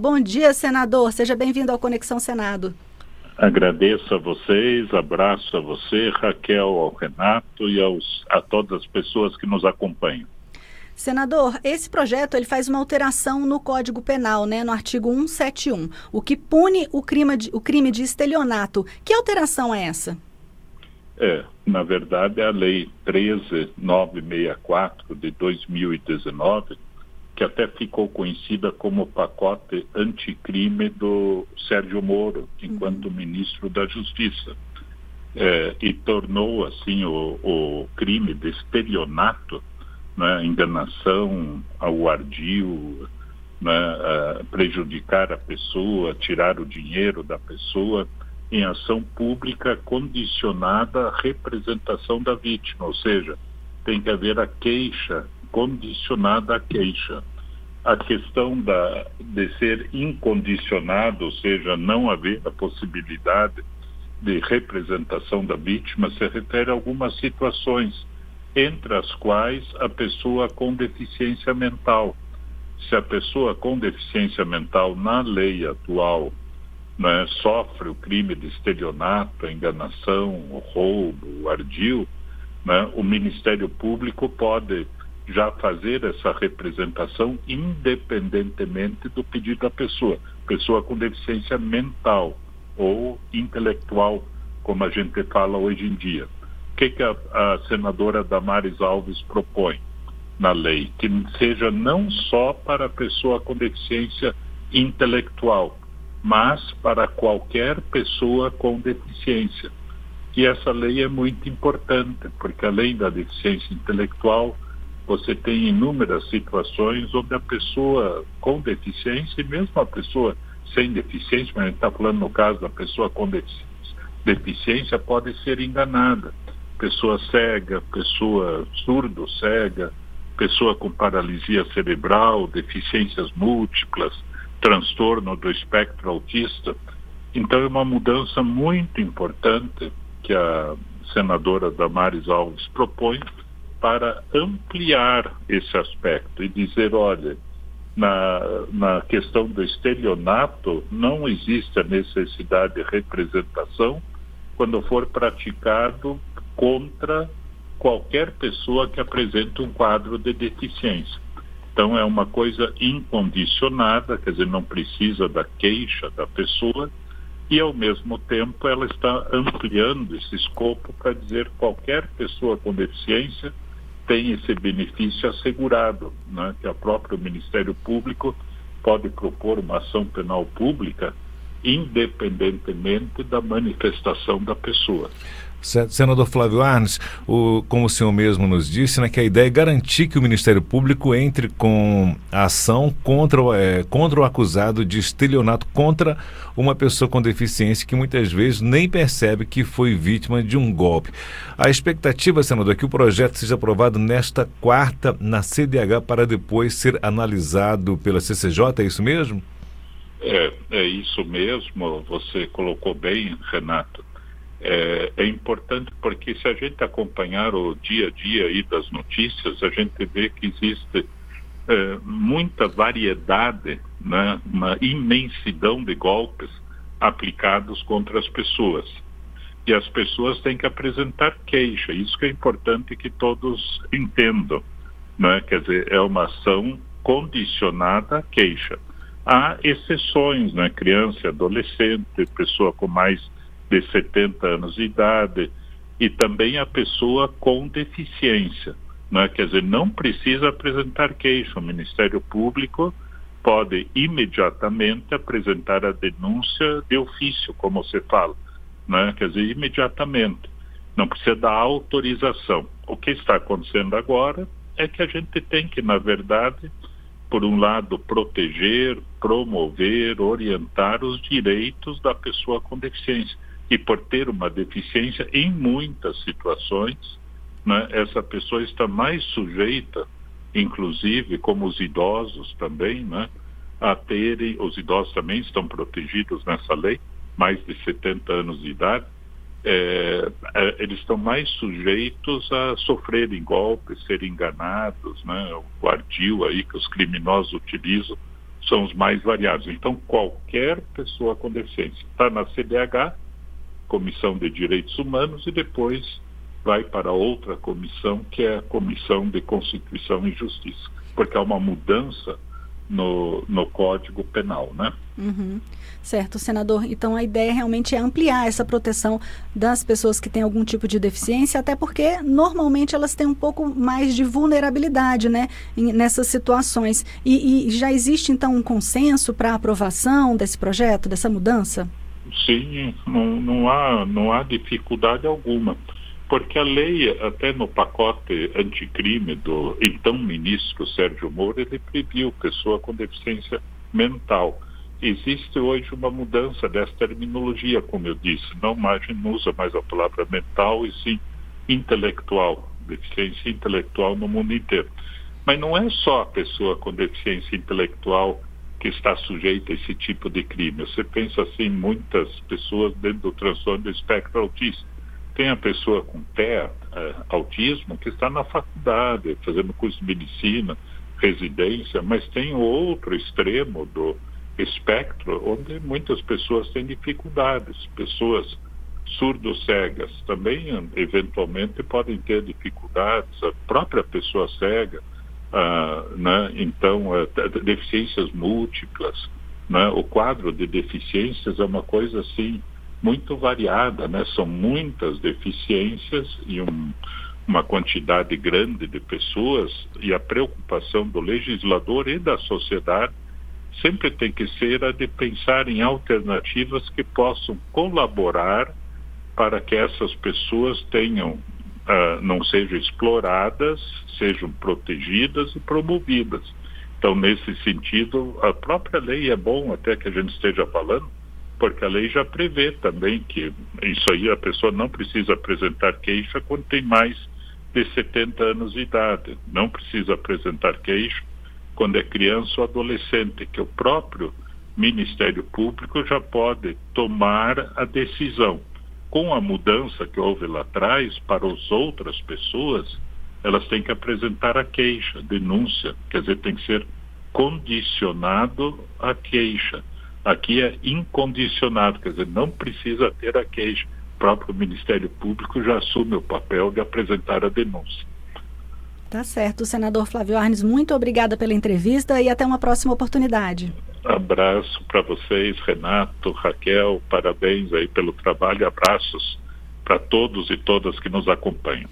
Bom dia, senador. Seja bem-vindo ao Conexão Senado. Agradeço a vocês, abraço a você, Raquel, ao Renato e aos, a todas as pessoas que nos acompanham. Senador, esse projeto ele faz uma alteração no Código Penal, né, no artigo 171, o que pune o crime de, o crime de estelionato. Que alteração é essa? É, na verdade, a Lei 13964 de 2019 que até ficou conhecida como pacote anticrime do Sérgio Moro, enquanto uhum. ministro da Justiça. É, e tornou, assim, o, o crime de estelionato, né, enganação ao ardil, né, prejudicar a pessoa, tirar o dinheiro da pessoa, em ação pública condicionada à representação da vítima, ou seja, tem que haver a queixa condicionada à queixa. A questão da, de ser incondicionado, ou seja, não haver a possibilidade de representação da vítima, se refere a algumas situações, entre as quais a pessoa com deficiência mental. Se a pessoa com deficiência mental, na lei atual, né, sofre o crime de estelionato, enganação, roubo, ardil, né, o Ministério Público pode já fazer essa representação independentemente do pedido da pessoa, pessoa com deficiência mental ou intelectual, como a gente fala hoje em dia. O que, que a, a senadora Damares Alves propõe na lei? Que seja não só para a pessoa com deficiência intelectual, mas para qualquer pessoa com deficiência. E essa lei é muito importante, porque além da deficiência intelectual, você tem inúmeras situações onde a pessoa com deficiência, e mesmo a pessoa sem deficiência, mas a gente está falando no caso da pessoa com deficiência, pode ser enganada. Pessoa cega, pessoa surdo-cega, pessoa com paralisia cerebral, deficiências múltiplas, transtorno do espectro autista. Então é uma mudança muito importante que a senadora Damares Alves propõe para ampliar esse aspecto e dizer, olha, na, na questão do estelionato não existe a necessidade de representação quando for praticado contra qualquer pessoa que apresente um quadro de deficiência. Então é uma coisa incondicionada, quer dizer, não precisa da queixa da pessoa e ao mesmo tempo ela está ampliando esse escopo para dizer qualquer pessoa com deficiência tem esse benefício assegurado, né? que o próprio Ministério Público pode propor uma ação penal pública independentemente da manifestação da pessoa. Senador Flávio Arnes, o, como o senhor mesmo nos disse, né, que a ideia é garantir que o Ministério Público entre com a ação contra, é, contra o acusado de estelionato contra uma pessoa com deficiência que muitas vezes nem percebe que foi vítima de um golpe. A expectativa, senador, é que o projeto seja aprovado nesta quarta na CDH para depois ser analisado pela CCJ, é isso mesmo? É, é isso mesmo, você colocou bem, Renato é, é, importante porque se a gente acompanhar o dia a dia aí das notícias, a gente vê que existe é, muita variedade, né, uma imensidão de golpes aplicados contra as pessoas. E as pessoas têm que apresentar queixa. Isso que é importante que todos entendam. Né? Quer dizer, é uma ação condicionada à queixa. Há exceções, né? criança adolescente, pessoa com mais de 70 anos de idade e também a pessoa com deficiência. Né? Quer dizer, não precisa apresentar queixa. O Ministério Público pode imediatamente apresentar a denúncia de ofício, como você fala. Né? Quer dizer, imediatamente. Não precisa da autorização. O que está acontecendo agora é que a gente tem que, na verdade, por um lado, proteger, promover, orientar os direitos da pessoa com deficiência e por ter uma deficiência, em muitas situações, né, essa pessoa está mais sujeita, inclusive como os idosos também, né, a terem, os idosos também estão protegidos nessa lei, mais de 70 anos de idade, é, é, eles estão mais sujeitos a sofrerem golpes, serem enganados, né, o ardil aí que os criminosos utilizam são os mais variados. Então, qualquer pessoa com deficiência está na CDH, Comissão de Direitos Humanos, e depois vai para outra comissão, que é a Comissão de Constituição e Justiça, porque há uma mudança no, no Código Penal, né? Uhum. Certo, senador. Então a ideia realmente é ampliar essa proteção das pessoas que têm algum tipo de deficiência, até porque normalmente elas têm um pouco mais de vulnerabilidade, né, nessas situações. E, e já existe então um consenso para aprovação desse projeto, dessa mudança? Sim, não, não, há, não há dificuldade alguma. Porque a lei, até no pacote anticrime do então ministro Sérgio Moro, ele previu pessoa com deficiência mental. Existe hoje uma mudança dessa terminologia, como eu disse, não, mais, não usa mais a palavra mental e sim intelectual, deficiência intelectual no mundo inteiro. Mas não é só a pessoa com deficiência intelectual que está sujeita a esse tipo de crime. Você pensa assim, muitas pessoas dentro do transtorno do espectro autista tem a pessoa com TEA, é, autismo, que está na faculdade, fazendo curso de medicina, residência, mas tem outro extremo do espectro, onde muitas pessoas têm dificuldades. Pessoas surdo-cegas também, eventualmente, podem ter dificuldades, a própria pessoa cega, ah, né? então, é, deficiências múltiplas. Né? O quadro de deficiências é uma coisa assim muito variada, né? São muitas deficiências e um, uma quantidade grande de pessoas e a preocupação do legislador e da sociedade sempre tem que ser a de pensar em alternativas que possam colaborar para que essas pessoas tenham uh, não sejam exploradas, sejam protegidas e promovidas. Então, nesse sentido, a própria lei é bom até que a gente esteja falando, porque a lei já prevê também que isso aí a pessoa não precisa apresentar queixa quando tem mais de 70 anos de idade, não precisa apresentar queixa quando é criança ou adolescente, que o próprio Ministério Público já pode tomar a decisão. Com a mudança que houve lá atrás, para as outras pessoas, elas têm que apresentar a queixa, denúncia, quer dizer, tem que ser condicionado à queixa. Aqui é incondicionado, quer dizer, não precisa ter a queixa. O próprio Ministério Público já assume o papel de apresentar a denúncia. Tá certo. Senador Flávio Arnes, muito obrigada pela entrevista e até uma próxima oportunidade. Abraço para vocês, Renato, Raquel, parabéns aí pelo trabalho, abraços para todos e todas que nos acompanham.